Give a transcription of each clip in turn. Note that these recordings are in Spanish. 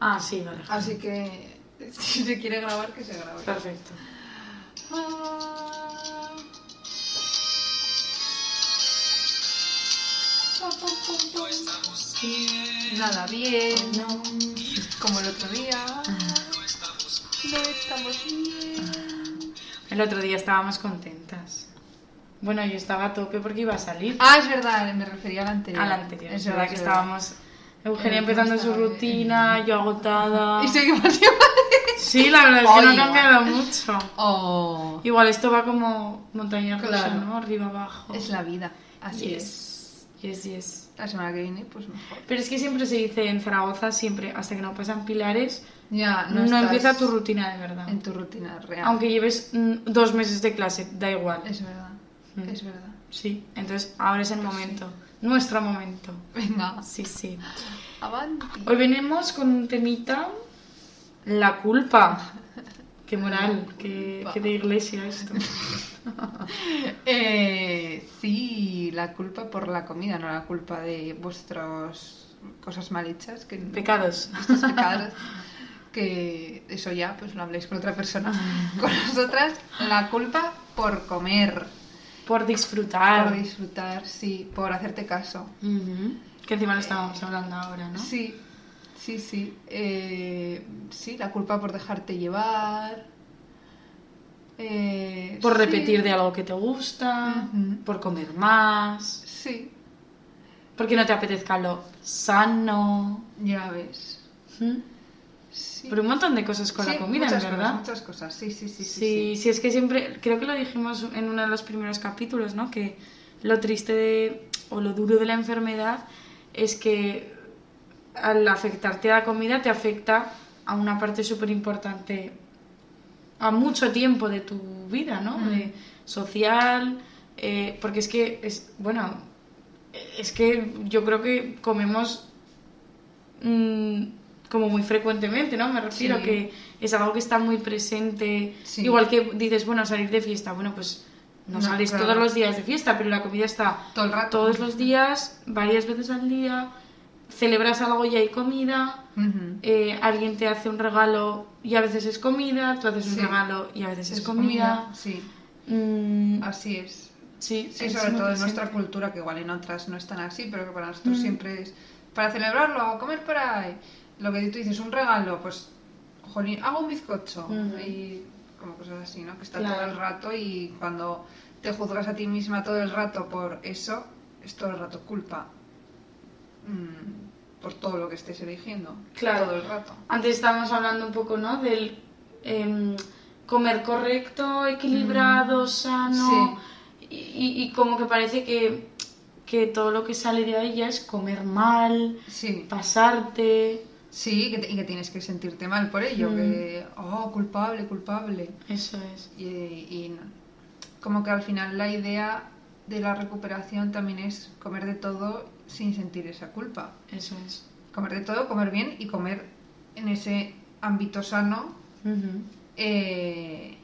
Ah, sí, vale. Así que si se quiere grabar, que se grabe. Perfecto. Ah. Nada bien, como el otro día. No estamos bien. El otro día estábamos contentas. Bueno, yo estaba a tope porque iba a salir. Ah, es verdad, me refería al anterior. Al anterior. Es verdad que estábamos. Eugenia empezando su rutina, yo agotada. Y seguimos igual. Sí, la verdad es que no ha cambiado mucho. Oh, Igual esto va como montaña rusa, Claro. ¿no? Arriba abajo. es la vida. Así es. yes. Yes, yes. La semana que viene, pues mejor. Pero es que siempre se dice en Zaragoza, siempre, hasta que no pasan pilares, Ya, no, no, empieza tu rutina de verdad. En tu rutina real. Aunque lleves mm, dos meses de clase, da igual. Es verdad. Mm. Es verdad. Sí, entonces ahora es el momento. Nuestro momento. Venga, Sí, sí. avanti. Hoy venimos con un temita, la culpa. Qué moral, qué, qué de iglesia esto. Eh, sí, la culpa por la comida, no la culpa de vuestras cosas mal hechas. Que Pecados. Pecados. Que eso ya, pues lo habléis con otra persona. Con nosotras, la culpa por comer, Por disfrutar. por disfrutar, sí, por hacerte caso. Ujú. Que encima lo estábamos hablando ahora, ¿no? Sí, sí, sí. Eh, sí, la culpa por dejarte llevar. Eh, Por sí, repetir de algo que te gusta, por comer más, Sí, porque no te apetezca lo sano. ya ves. ¿Mm? Sí. Pero un montón de cosas con Sí, la comida, muchas verdad. Cosas, muchas cosas, sí, sí, sí. sí, Sí, sí, es que siempre, creo que lo dijimos en uno de los primeros capítulos, ¿no? Que lo triste de, o lo duro de la enfermedad es que al afectarte a la comida te afecta a una parte súper importante, a mucho tiempo de tu vida, ¿no? Mm. De social, eh, porque es que, es, bueno, es que yo creo que comemos mm, como muy frecuentemente, ¿no? Me refiero Sí. que es algo que está muy presente. Sí. Igual que dices, bueno, salir de fiesta, bueno, pues no, No, sales claro. todos los días de fiesta, pero la comida está Todo el rato. todos los días, varias veces al día, celebras algo y hay comida, Ujú. eh, alguien te hace un regalo y a veces es comida, tú haces un Sí. regalo y a veces es, comida. Sí, Mm, así es. sí, Sí, es sobre todo en nuestra cultura, que igual en otras no están así, pero que para nosotros Mm. siempre es para celebrarlo, comer por ahí. Lo que tú dices, un regalo, pues, jolín, hago un bizcocho. Y como cosas así, ¿no? Que está Claro. todo el rato y cuando te juzgas a ti misma todo el rato por eso, es todo el rato culpa. mm, por todo lo que estés eligiendo. Claro. Todo el rato. Antes estábamos hablando un poco, ¿no? Del em, comer correcto, equilibrado, sano. Y, y- y como que parece que, que todo lo que sale de ahí ya es comer mal, Sí. pasarte. Sí, que te- y que tienes que sentirte mal por ello, Mm. que, oh, culpable, culpable. Eso es. Y, y no- como que al final la idea de la recuperación también es comer de todo sin sentir esa culpa. Eso es. Comer de todo, comer bien y comer en ese ámbito sano. Eh,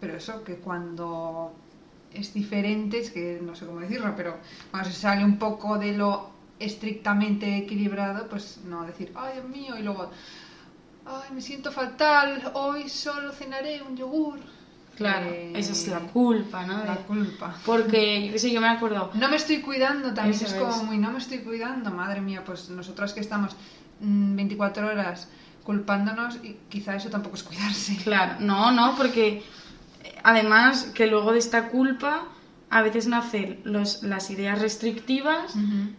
pero eso, que cuando es diferente, es que no sé cómo decirlo, pero cuando se sale un poco de lo estrictamente equilibrado, pues no decir, ay Dios mío, y luego, ay, me siento fatal, hoy solo cenaré un yogur. Claro, Eh, esa es la culpa, ¿no? La culpa. Porque, yo qué sé, yo me acuerdo. No me estoy cuidando, también Eso es como es. muy, no me estoy cuidando, madre mía, pues nosotras que estamos mm, 24 horas culpándonos, y quizá eso tampoco es cuidarse. Claro, no, no, porque eh, además que luego de esta culpa a veces nacen los, las ideas restrictivas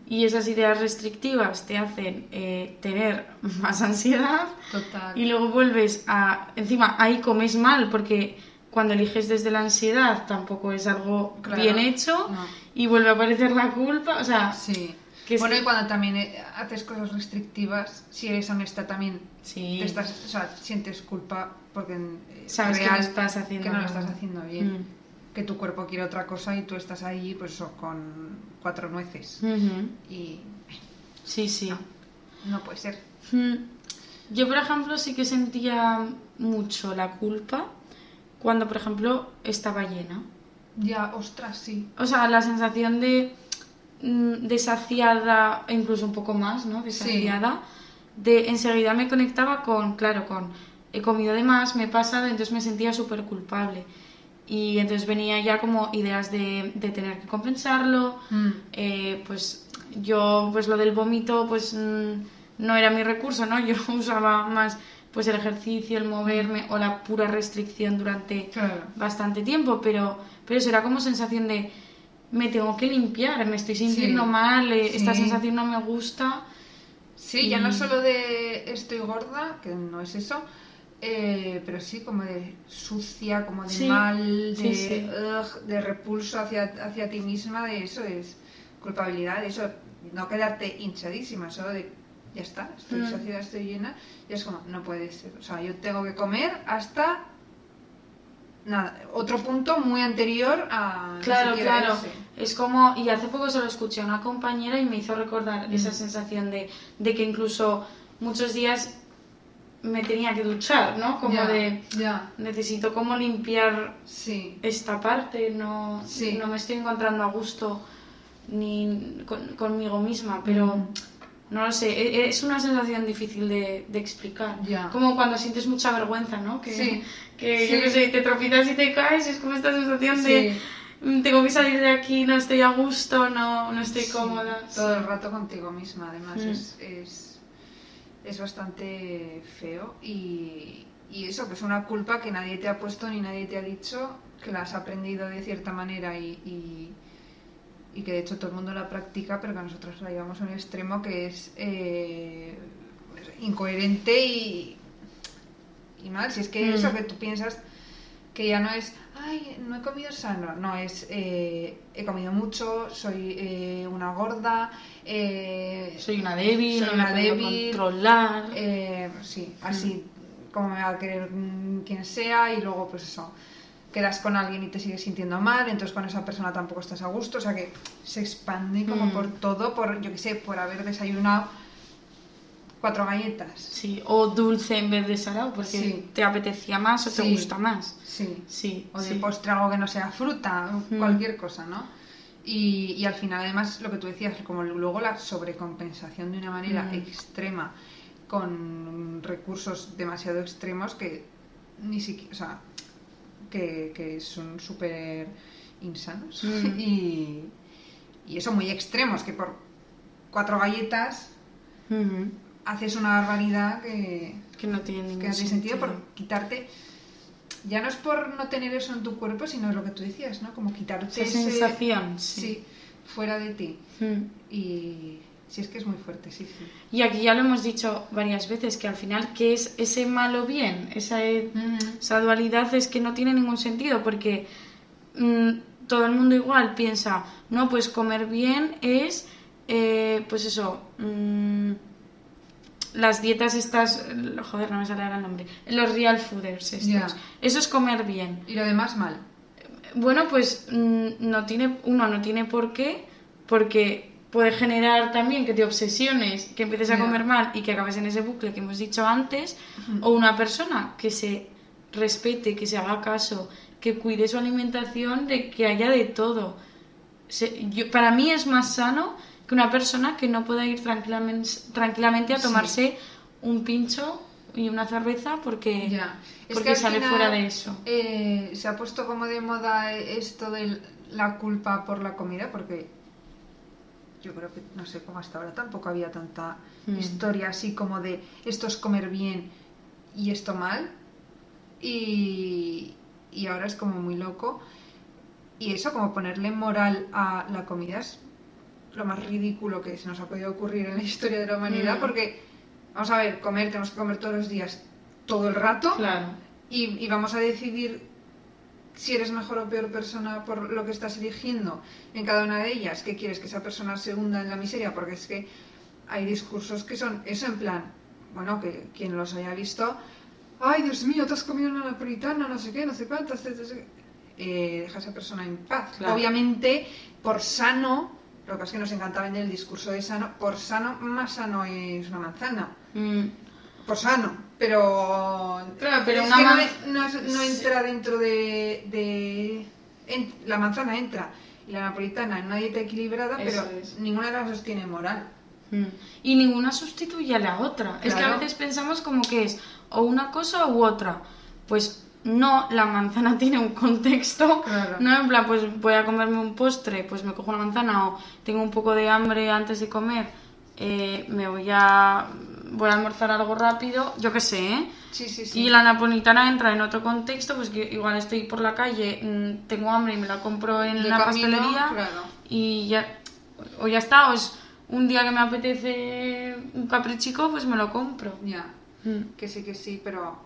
y esas ideas restrictivas te hacen eh, tener más ansiedad Total. y luego vuelves a... Encima ahí comes mal porque cuando eliges desde la ansiedad tampoco es algo Claro, bien hecho no. y vuelve a aparecer la culpa, o sea... Sí. Bueno, y cuando también eh, haces cosas restrictivas, si eres honesta también, Sí. te estás, o sea, sientes culpa porque eh, Sabes que no estás haciendo que no lo estás haciendo bien. Mm. Que tu cuerpo quiere otra cosa y tú estás ahí, pues con cuatro nueces. Y Sí, sí. no puede ser. Mm. Yo, por ejemplo, sí que sentía mucho la culpa cuando, por ejemplo, estaba llena. Ya, ostras, sí. O sea, la sensación de mm, de saciada, e incluso un poco más, ¿no? De Sí. saciada, de enseguida me conectaba con, claro, con he comido de más, me he pasado, entonces me sentía súper culpable. Y entonces venía ya como ideas de, de tener que compensarlo, Mm. eh, pues yo, pues lo del vómito, pues mm, no era mi recurso, ¿no? Yo usaba más pues el ejercicio, el moverme o la pura restricción durante Claro. bastante tiempo, pero, pero eso era como sensación de me tengo que limpiar, me estoy sintiendo Sí, mal, eh, esta sensación no me gusta. Sí, ya no solo de estoy gorda, que no es eso, eh, pero sí como de sucia, como de Sí, mal, de, sí, sí. ugh, de repulso hacia, hacia ti misma, de eso es culpabilidad, de eso no quedarte hinchadísima, eso de ya está, estoy Mm. saciada, estoy llena, y es como, no puede ser, o sea, yo tengo que comer hasta nada, otro punto muy anterior a Claro, claro. ese. Es como, y hace poco se lo escuché a una compañera y me hizo recordar Mm. esa sensación de, de que incluso muchos días me tenía que duchar, ¿no? Como de, necesito como limpiar sí, esta parte, no, Sí. no me estoy encontrando a gusto ni con- conmigo misma, pero Mm. no lo sé, e- es una sensación difícil de, de explicar. Como cuando sientes mucha vergüenza, ¿no? Que, Sí. que yo qué sé, te tropiezas y te caes, es como esta sensación de "Mm, tengo que salir de aquí, no estoy a gusto, no, no estoy cómoda. Todo el rato contigo misma, además. Mm. Es, es, es bastante feo. Y, y eso, que es una culpa que nadie te ha puesto ni nadie te ha dicho, que la has aprendido de cierta manera y, y, y que de hecho todo el mundo la practica, pero que nosotros la llevamos a un extremo que es eh, incoherente y, y mal. Si es que Mm. eso que tú piensas que ya no es, ay, no he comido sano, no, es, eh, he comido mucho, soy eh, una gorda, eh, Soy una débil, Soy una débil, controlar. eh, sí, así como me va a querer mm, quien sea y luego pues eso, quedas con alguien y te sigues sintiendo mal, entonces con esa persona tampoco estás a gusto, o sea que se expande como Mm. por todo, por, yo qué sé, por haber desayunado cuatro galletas. Sí, o dulce en vez de salado, porque Sí. te apetecía más o te gusta más. Sí. Sí, o de sí. postre algo que no sea fruta, Mm. cualquier cosa, ¿no? Y, y al final, además, lo que tú decías, como luego la sobrecompensación de una manera Mm. extrema con recursos demasiado extremos que ni siquiera, o sea, que, que son súper insanos Mm. y, y eso muy extremos, que por cuatro galletas Ujú. Haces una barbaridad que, Que no tiene ningún que no tiene sentido por quitarte ya no es por no tener eso en tu cuerpo sino lo que tú decías no como quitarte Esa ese- sensación, sí. sí, fuera de ti Mm. y sí es que es muy fuerte sí sí Y aquí ya lo hemos dicho varias veces, que al final, ¿qué es ese malo bien? Esa, e- esa dualidad es que no tiene ningún sentido, porque mm, todo el mundo igual piensa, no, pues comer bien es, eh, pues eso, mm, las dietas estas, joder, no me sale ahora el nombre, los real fooders estos. Eso es comer bien. y lo demás mal Bueno, pues mm, no tiene, uno no tiene por qué, porque puede generar también que te obsesiones, que empieces a comer mal y que acabes en ese bucle que hemos dicho antes, o una persona que se respete, que se haga caso, que cuide su alimentación, de que haya de todo. Se- yo- para mí es más sano que una persona que no pueda ir tranquilamente, tranquilamente a Sí. tomarse un pincho y una cerveza porque, ya porque al sale final, fuera de eso. eh, se ha puesto como de moda esto de la culpa por la comida porque yo creo que no sé cómo hasta ahora tampoco había tanta Mm. historia así como de esto es comer bien y esto mal y, y ahora es como muy loco y eso como ponerle moral a la comida es lo más ridículo que se nos ha podido ocurrir en la historia de la humanidad Mm. porque vamos a ver comer tenemos que comer todos los días todo el rato Claro. y, y vamos a decidir si eres mejor o peor persona por lo que estás eligiendo en cada una de ellas, que quieres que esa persona se hunda en la miseria, porque es que hay discursos que son eso en plan, bueno, que quien los haya visto, ay Dios mío, te has comido una napolitana, no sé qué, no sé cuántas, no sé qué". Eh, deja a esa persona en paz. Claro. Obviamente, por sano, lo que es que nos encanta vender el discurso de sano, por sano, más sano es una manzana Mm. por sano, pero Claro, pero es una que no, man- es- no es- no entra dentro de, de- en- la manzana entra y la napolitana en una dieta equilibrada, Eso pero ninguna de las dos tiene moral. Mm. Y ninguna sustituye a la otra. Es que a veces pensamos como que es o una cosa u otra. Pues no, la manzana tiene un contexto. Claro. No en plan, pues voy a comerme un postre, pues me cojo una manzana o tengo un poco de hambre antes de comer, eh, me voy a voy a almorzar algo rápido, yo qué sé, ¿eh? Sí, sí, sí. Y la napolitana entra en otro contexto, pues que igual estoy por la calle, mm, tengo hambre y me la compro en la pastelería claro. y ya, o ya está, o es un día que me apetece un caprichico, pues me lo compro. Ya. Mm. Que sí, que sí, pero,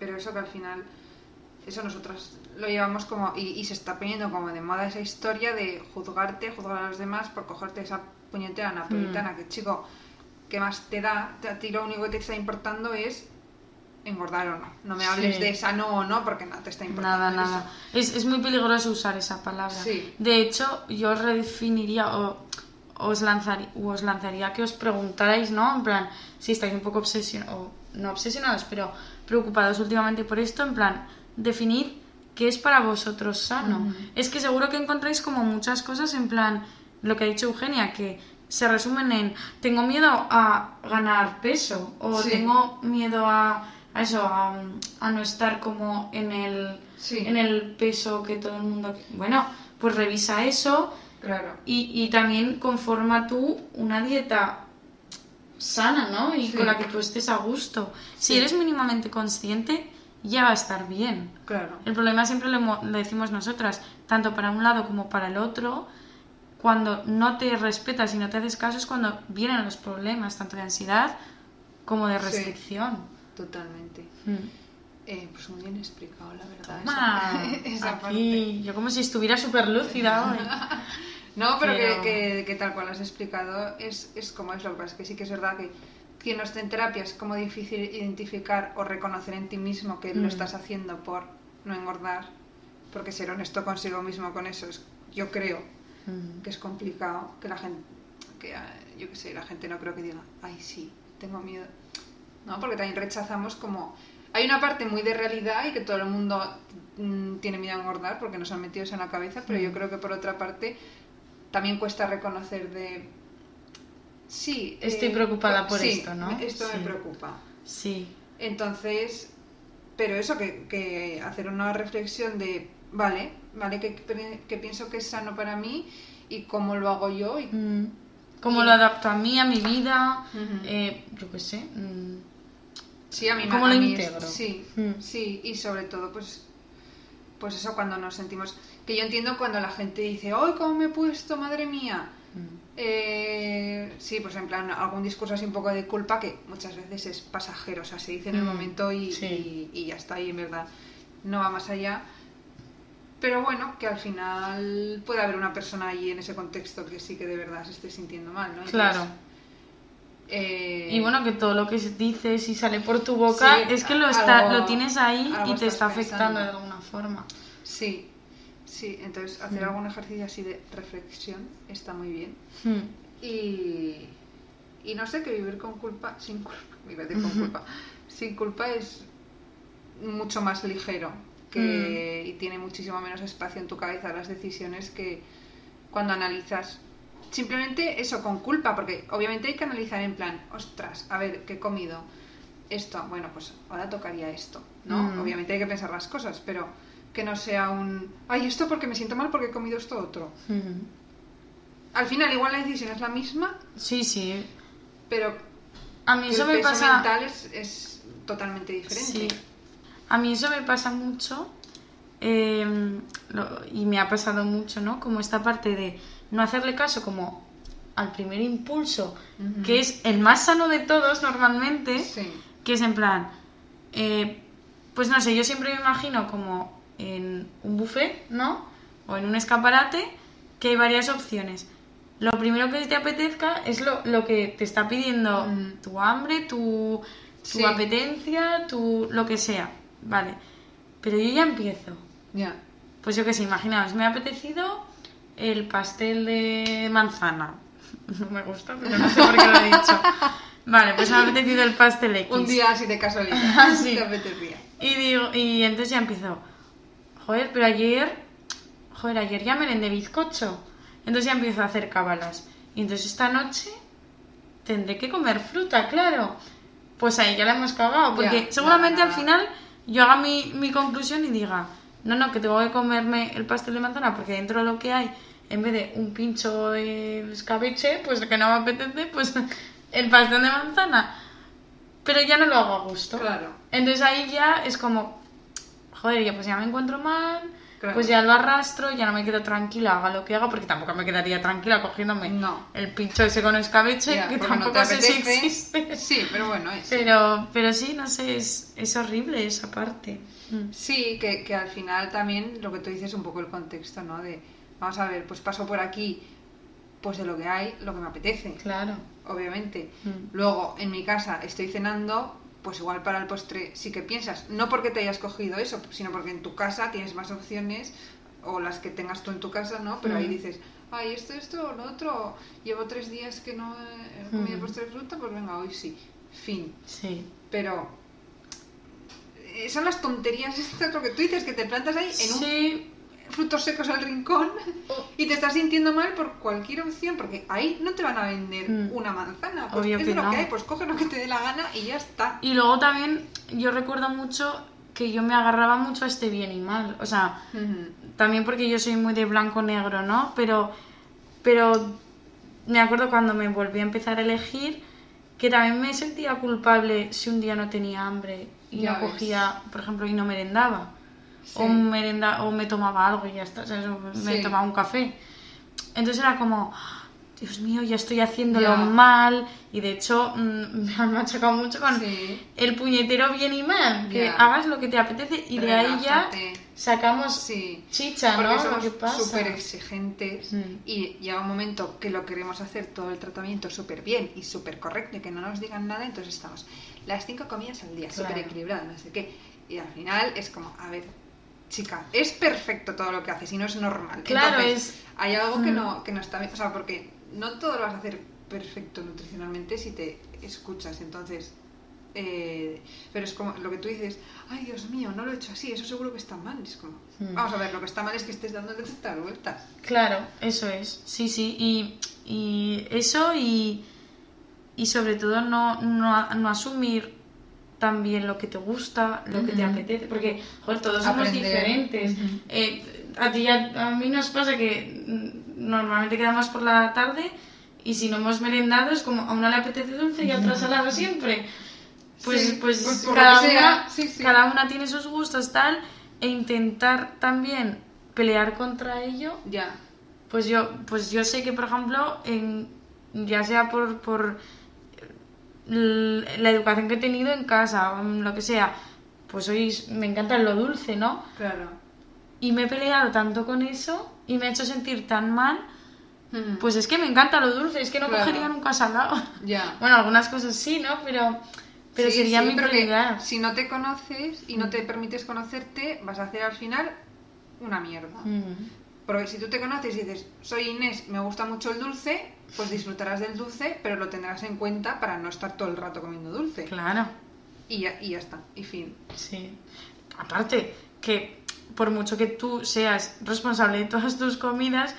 pero eso que al final, eso nosotras lo llevamos como, y, y se está poniendo como de moda esa historia de juzgarte, juzgar a los demás por cogerte esa puñetera Mm. napolitana, que chico, ¿qué más te da? A ti lo único que te está importando es engordar o no. No me hables Sí. de sano o no, porque no te está importando Nada, eso. nada. Es, es muy peligroso usar esa palabra. Sí. De hecho, yo redefiniría o os lanzaría, os lanzaría que os preguntarais, ¿no? En plan, si estáis un poco obsesionados, o no obsesionados, pero preocupados últimamente por esto, en plan, definir qué es para vosotros sano. Es que seguro que encontráis como muchas cosas en plan, lo que ha dicho Eugenia, que se resumen en tengo miedo a ganar peso o Sí. tengo miedo a, a eso, a, a no estar como en el, Sí. en el peso que todo el mundo... Bueno, pues revisa eso Claro. y, y también conforma tú una dieta sana, ¿no? Y Sí. con la que tú estés a gusto. Si eres mínimamente consciente, ya va a estar bien. Claro. El problema siempre lo, lo decimos nosotras, tanto para un lado como para el otro, cuando no te respetas y no te haces caso es cuando vienen los problemas, tanto de ansiedad como de Sí. restricción. Totalmente. Mm. Eh, pues muy bien explicado, la verdad. Toma, esa- esa parte. aquí, yo como si estuviera súper lúcida hoy. No, pero, Pero- Que, que- que tal cual has explicado es, es como es lo que pasa, es que sí que es verdad que quien no esté en terapia es como difícil identificar o reconocer en ti mismo que Mm. lo estás haciendo por no engordar, porque ser honesto consigo mismo con eso es, yo creo Mm. que es complicado, que la gente, que ah, yo qué sé, la gente no creo que diga, ay sí, tengo miedo, no, porque también rechazamos como, hay una parte muy de realidad y que todo el mundo mm, tiene miedo a engordar porque nos han metido eso en la cabeza, pero yo Mm. creo que por otra parte también cuesta reconocer de, sí, Estoy eh, preocupada por sí, esto, ¿no? Esto Sí. me preocupa. Sí. Entonces, pero eso, que, que hacer una reflexión de, vale, vale, que, que pienso que es sano para mí y cómo lo hago yo y Mm. ¿Cómo Y- lo adapto a mí, a mi vida? Eh, yo qué sé. mm. Sí, a mí ¿Cómo a lo mí es- integro? sí, Mm. sí, y sobre todo, pues, pues eso cuando nos sentimos. Que yo entiendo cuando la gente dice, ¡ay, cómo me he puesto, madre mía! Mm. Eh, sí, pues en plan, algún discurso así un poco de culpa que muchas veces es pasajero, o sea, se dice en el Mm, momento y, sí. y- y ya está, y en verdad no va más allá. Pero bueno, que al final puede haber una persona ahí en ese contexto que sí que de verdad se esté sintiendo mal, ¿no? Entonces, Claro. Eh, Y bueno, que todo lo que dices y sale por tu boca Sí, es que lo, está, algo- lo tienes ahí y te está afectando pensando. de alguna forma. Sí, sí, entonces hacer Mm. algún ejercicio así de reflexión está muy bien. Mm. Y, y no sé que vivir con culpa, sin culpa, iba a decir con culpa, sin culpa es mucho más ligero que, y tiene muchísimo menos espacio en tu cabeza las decisiones que cuando analizas. Simplemente eso, con culpa, porque obviamente hay que analizar en plan, ostras, a ver, ¿qué he comido? Esto, bueno, pues ahora tocaría esto, ¿no? Mm. Obviamente hay que pensar las cosas, pero que no sea un, ay, esto porque me siento mal porque he comido esto otro. Mm. Al final igual la decisión es la misma, Sí, sí. pero A mí el eso me peso pasa... mental es, es totalmente diferente. Sí. A mí eso me pasa mucho eh, lo- y me ha pasado mucho, ¿no? Como esta parte de no hacerle caso como al primer impulso, que es el más sano de todos normalmente, Sí. que es en plan, eh, pues no sé, yo siempre me imagino como en un buffet, ¿no? O en un escaparate, que hay varias opciones. Lo primero que te apetezca es lo, lo que te está pidiendo tu hambre, tu, tu Sí. apetencia, tu lo que sea. Vale. Pero yo ya empiezo. Ya. Pues yo qué sé, imaginaos, me ha apetecido el pastel de manzana. No me gusta, pero no sé por qué lo he dicho. Vale, pues me ha apetecido el pastel X. Un día así de casualidad. Ah, sí. Te apetecía. Y digo, y entonces ya empiezo. Joder, pero ayer. Joder, ayer ya merendé bizcocho. Entonces ya empiezo a hacer cábalas. Y entonces esta noche tendré que comer fruta, claro. Pues ahí ya la hemos cagado, porque Ya, seguramente al final yo haga mi, mi conclusión y diga, no, no, que tengo que comerme el pastel de manzana porque dentro de lo que hay, en vez de un pincho de escabeche, pues que no me apetece, pues el pastel de manzana. Pero ya no lo hago a gusto. Claro. Entonces ahí ya es como, joder, ya pues ya me encuentro mal, Claro. pues ya lo arrastro, ya no me quedo tranquila, haga lo que haga, porque tampoco me quedaría tranquila cogiéndome No. el pincho ese con escabeche, Ya, que no tampoco te sé si existe. Sí, pero bueno, es. Pero, pero sí, no sé, es, es horrible esa parte. Mm. Sí, que, que al final también lo que tú dices es un poco el contexto, ¿no? De, vamos a ver, pues paso por aquí, pues de lo que hay, lo que me apetece, Claro. obviamente. Mm. Luego, en mi casa estoy cenando, pues igual para el postre sí que piensas, no porque te hayas cogido eso, sino porque en tu casa tienes más opciones, o las que tengas tú en tu casa, ¿no? Pero ahí Mm. dices, ay, esto, esto, lo otro, llevo tres días que no he comido Mm. postre de fruta, pues venga, hoy sí. Fin. Sí. Pero eh, son las tonterías estas lo que tú dices que te plantas ahí en un Sí, frutos secos al rincón y te estás sintiendo mal por cualquier opción porque ahí no te van a vender Mm. una manzana pues Obvio es que lo no. que hay pues coge lo que te dé la gana y ya está Y luego también yo recuerdo mucho que yo me agarraba mucho a este bien y mal. O sea, también porque yo soy muy de blanco-negro, ¿no? Pero, pero me acuerdo cuando me volví a empezar a elegir que también me sentía culpable si un día no tenía hambre y Ya no ves. cogía, por ejemplo, y no merendaba. Sí. O, merenda, o me tomaba algo y ya está, ¿sabes? Me Sí. tomaba un café. Entonces era como, Dios mío, ya estoy haciéndolo Ya. mal. Y de hecho, mm, me han machacado mucho con Sí. el puñetero bien y mal. Que Ya. hagas lo que te apetece y de ahí ya sacamos Sí. chicha, porque ¿no? Lo somos que pasa. súper exigentes Mm. y llega un momento que lo queremos hacer todo el tratamiento súper bien y súper correcto y que no nos digan nada, entonces estamos las cinco comidas al día, Claro. súper equilibrado, no sé qué. Y al final es como, a ver, chica, es perfecto todo lo que haces y no es normal. Claro, Entonces, es- Hay algo que Mm. no, que no está bien, o sea, porque no todo lo vas a hacer perfecto nutricionalmente si te escuchas, entonces... eh, pero es como lo que tú dices, ay Dios mío, no lo he hecho así, eso seguro que está mal. Es como, Mm. vamos a ver, lo que está mal es que estés dando tantas vueltas. Claro, eso es. Sí, sí. Y, y eso y, y sobre todo no, no, no asumir también lo que te gusta, lo que te apetece. Porque, joder, todos somos diferentes. Eh, a ti a, a mí nos pasa que mm, normalmente quedamos por la tarde y si no hemos merendado es como a una le apetece dulce y a otra salado siempre. Pues, Sí, pues, pues cada, una, sí, sí. cada una tiene sus gustos tal e intentar también pelear contra ello Ya, pues yo pues yo sé que por ejemplo en, ya sea por, la educación que he tenido en casa o en lo que sea pues hoy me encanta lo dulce no claro. y me he peleado tanto con eso y me ha hecho sentir tan mal Ujú. pues es que me encanta lo dulce es que no Claro. cogería nunca salado ya. bueno algunas cosas sí no pero pero Sí, sería sí, mi prioridad Mm. Si no te conoces y no te permites conocerte, vas a hacer al final una mierda. Mm. Porque si tú te conoces y dices, soy Inés, me gusta mucho el dulce, pues disfrutarás del dulce, pero lo tendrás en cuenta para no estar todo el rato comiendo dulce. claro Y, ya, y ya está, y fin. Sí. Aparte, que por mucho que tú seas responsable de todas tus comidas,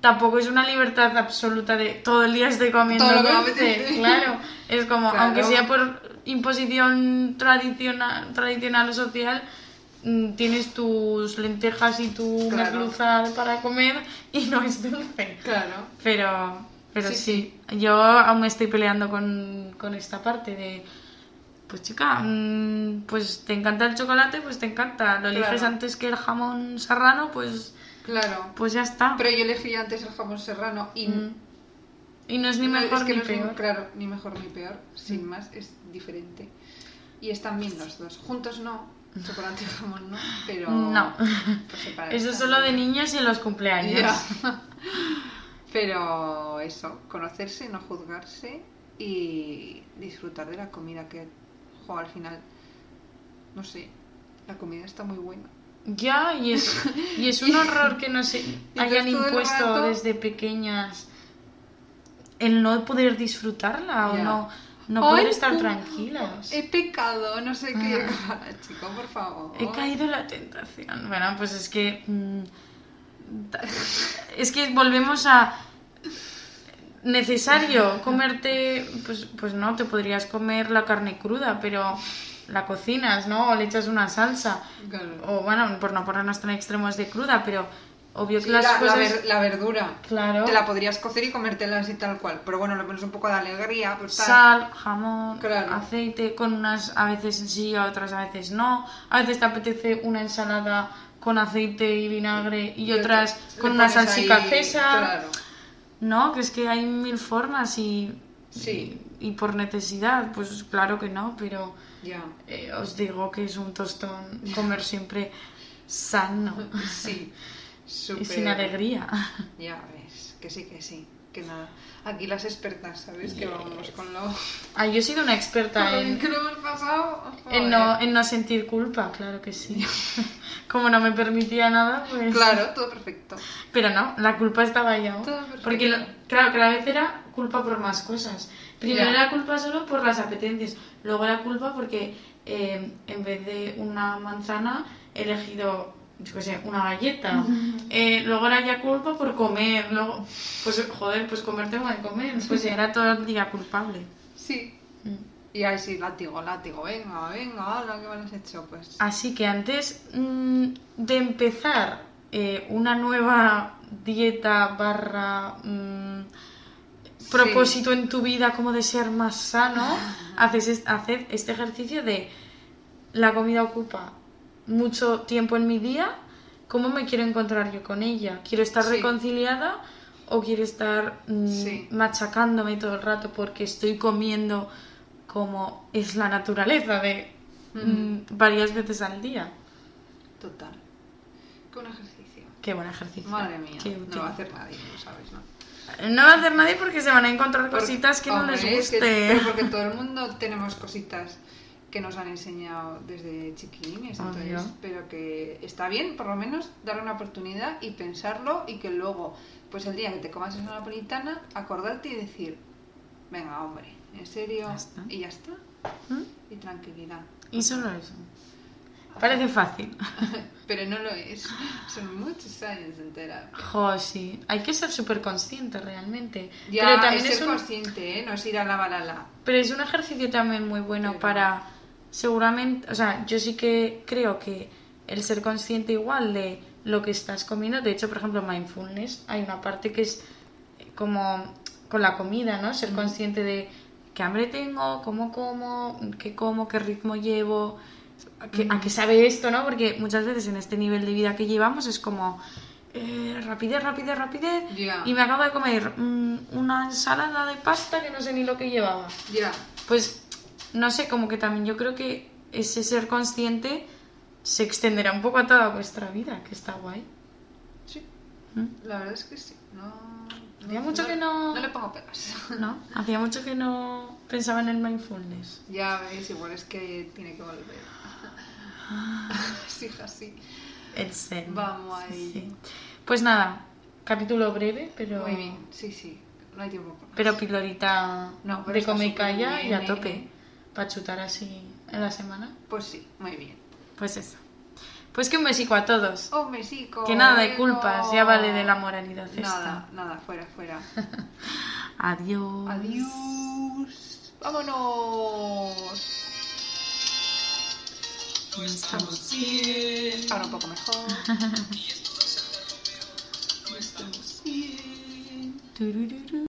tampoco es una libertad absoluta de todo el día estoy comiendo Todo lo que dulce. apetece. Claro, es como, Claro. aunque sea por imposición tradicional, tradicional o social, tienes tus lentejas y tu Claro. merluza para comer y no es dulce. Claro. Pero, pero Sí, sí, yo aún estoy peleando con, con esta parte de, pues chica, mm, pues te encanta el chocolate, pues te encanta. Lo eliges Claro. antes que el jamón serrano, pues, Claro. pues ya está. Pero yo elegí antes el jamón serrano y Mm. Y no es ni No, mejor es que ni no peor. claro, ni mejor ni peor, sin más, es diferente. Y están bien los dos. Juntos no, chocolate y jamón no, pero... No. Eso es solo de niños y en los cumpleaños. Ya. Pero eso, conocerse, no juzgarse y disfrutar de la comida que, jo, al final, no sé, la comida está muy buena. Ya, y es, y es un horror que no se hayan impuesto rato- desde pequeñas el no poder disfrutarla o no, no poder Ay, estar tranquilas. He pecado, no sé qué. Ah. Chico, por favor. He caído en la tentación. Bueno, pues es que. mm, es que volvemos a. necesario comerte, pues, pues no, te podrías comer la carne cruda, pero la cocinas, ¿no? O le echas una salsa. Claro. O bueno, por no ponernos tan extremos de cruda, pero obvio que Sí, las la, la cosas... ver- la verdura. Claro. Te la podrías cocer y comértela así tal cual. Pero bueno, le pones un poco de alegría. Pues. Sal, jamón, Claro. aceite, con unas a veces sí, a otras a veces no. A veces te apetece una ensalada con aceite y vinagre y, Y otras con una salsica ahí- César. Claro. No, que es que hay mil formas y, Sí. y, y por necesidad, pues claro que no, pero Ya. eh, os digo que es un tostón comer siempre sano Sí. Y sin alegría. Ya ves, que sí, que sí. Que nada. Aquí las expertas, ¿sabes? Que vamos con lo. Ah, yo he sido una experta en, que lo hemos pasado. en, no, en no sentir culpa, claro que sí. Como no me permitía nada, pues... Claro, todo perfecto. Pero no, la culpa estaba aún. Todo perfecto. Porque, lo- claro, cada vez era culpa por más cosas. Primero Ya. era culpa solo por las apetencias. Luego era culpa porque eh, en vez de una manzana he elegido, yo qué sé, una galleta. Eh, luego era ya culpa por comer. Luego, pues joder, pues comer tengo que comer. Pues era todo el día culpable. Sí. Mm. Y ahí sí, látigo, látigo. Venga, venga, lo que me has hecho, pues. Así que antes mm, de empezar eh, una nueva dieta barra mm, propósito en tu vida como de ser más sano, haces es- haced este ejercicio de la comida ocupa mucho tiempo en mi día, ¿cómo me quiero encontrar yo con ella? ¿Quiero estar Sí. reconciliada o quiero estar mm, Sí. machacándome todo el rato porque estoy comiendo como es la naturaleza de mm, varias veces al día? Total. Qué un ejercicio. Qué buen ejercicio. Madre mía. Qué No va a hacer nadie, lo sabes, ¿no? No va a hacer nadie porque se van a encontrar Porque- cositas que no les es que- guste. pero porque todo el mundo tenemos cositas que nos han enseñado desde chiquilines, Obvio. entonces, pero que está bien, por lo menos, darle una oportunidad y pensarlo y que luego, pues el día que te comas esa napolitana, acordarte y decir, venga, hombre, en serio, Ya y ya está, ¿Mm? y tranquilidad. Y solo eso. Parece fácil. Pero no lo es, son muchos años de terapia. Jo, sí. Hay que ser súper consciente realmente. Ya, pero también es es ser un, consciente, ¿eh? no es ir a la balala. pero es un ejercicio también muy bueno Pero- para seguramente, o sea, yo sí que creo que el ser consciente igual de lo que estás comiendo, de hecho, por ejemplo, mindfulness, hay una parte que es como con la comida, ¿no? Ser consciente de qué hambre tengo, cómo como, qué como, qué ritmo llevo, a qué, a qué sabe esto, ¿no? Porque muchas veces en este nivel de vida que llevamos es como eh, rapidez, rapidez, rapidez, y me acabo de comer mm, una ensalada de pasta que no sé ni lo que llevaba. Ya, Pues no sé, como que también yo creo que ese ser consciente se extenderá un poco a toda vuestra vida, que está guay. sí, ¿Mm? la verdad es que sí. No, Hacía mucho que no- No le pongo pegas. ¿No? Hacía mucho que no pensaba en el mindfulness. Ya veis, igual es que tiene que volver. sí, hija, sí. El zen. Vamos ahí. sí. Pues nada, capítulo breve, pero. Muy bien, sí, sí. No hay tiempo para. Pero pilorita No, pero de come y calla y a ¿eh? tope. Para chutar así en la semana. Pues sí, muy bien. Pues eso. Pues que un besico a todos. Un besico. Que nada de culpas, ya vale de la moralidad Nada, esta. nada, fuera, fuera. Adiós. Adiós. Vámonos. No estamos Ahora un poco mejor. Turururu.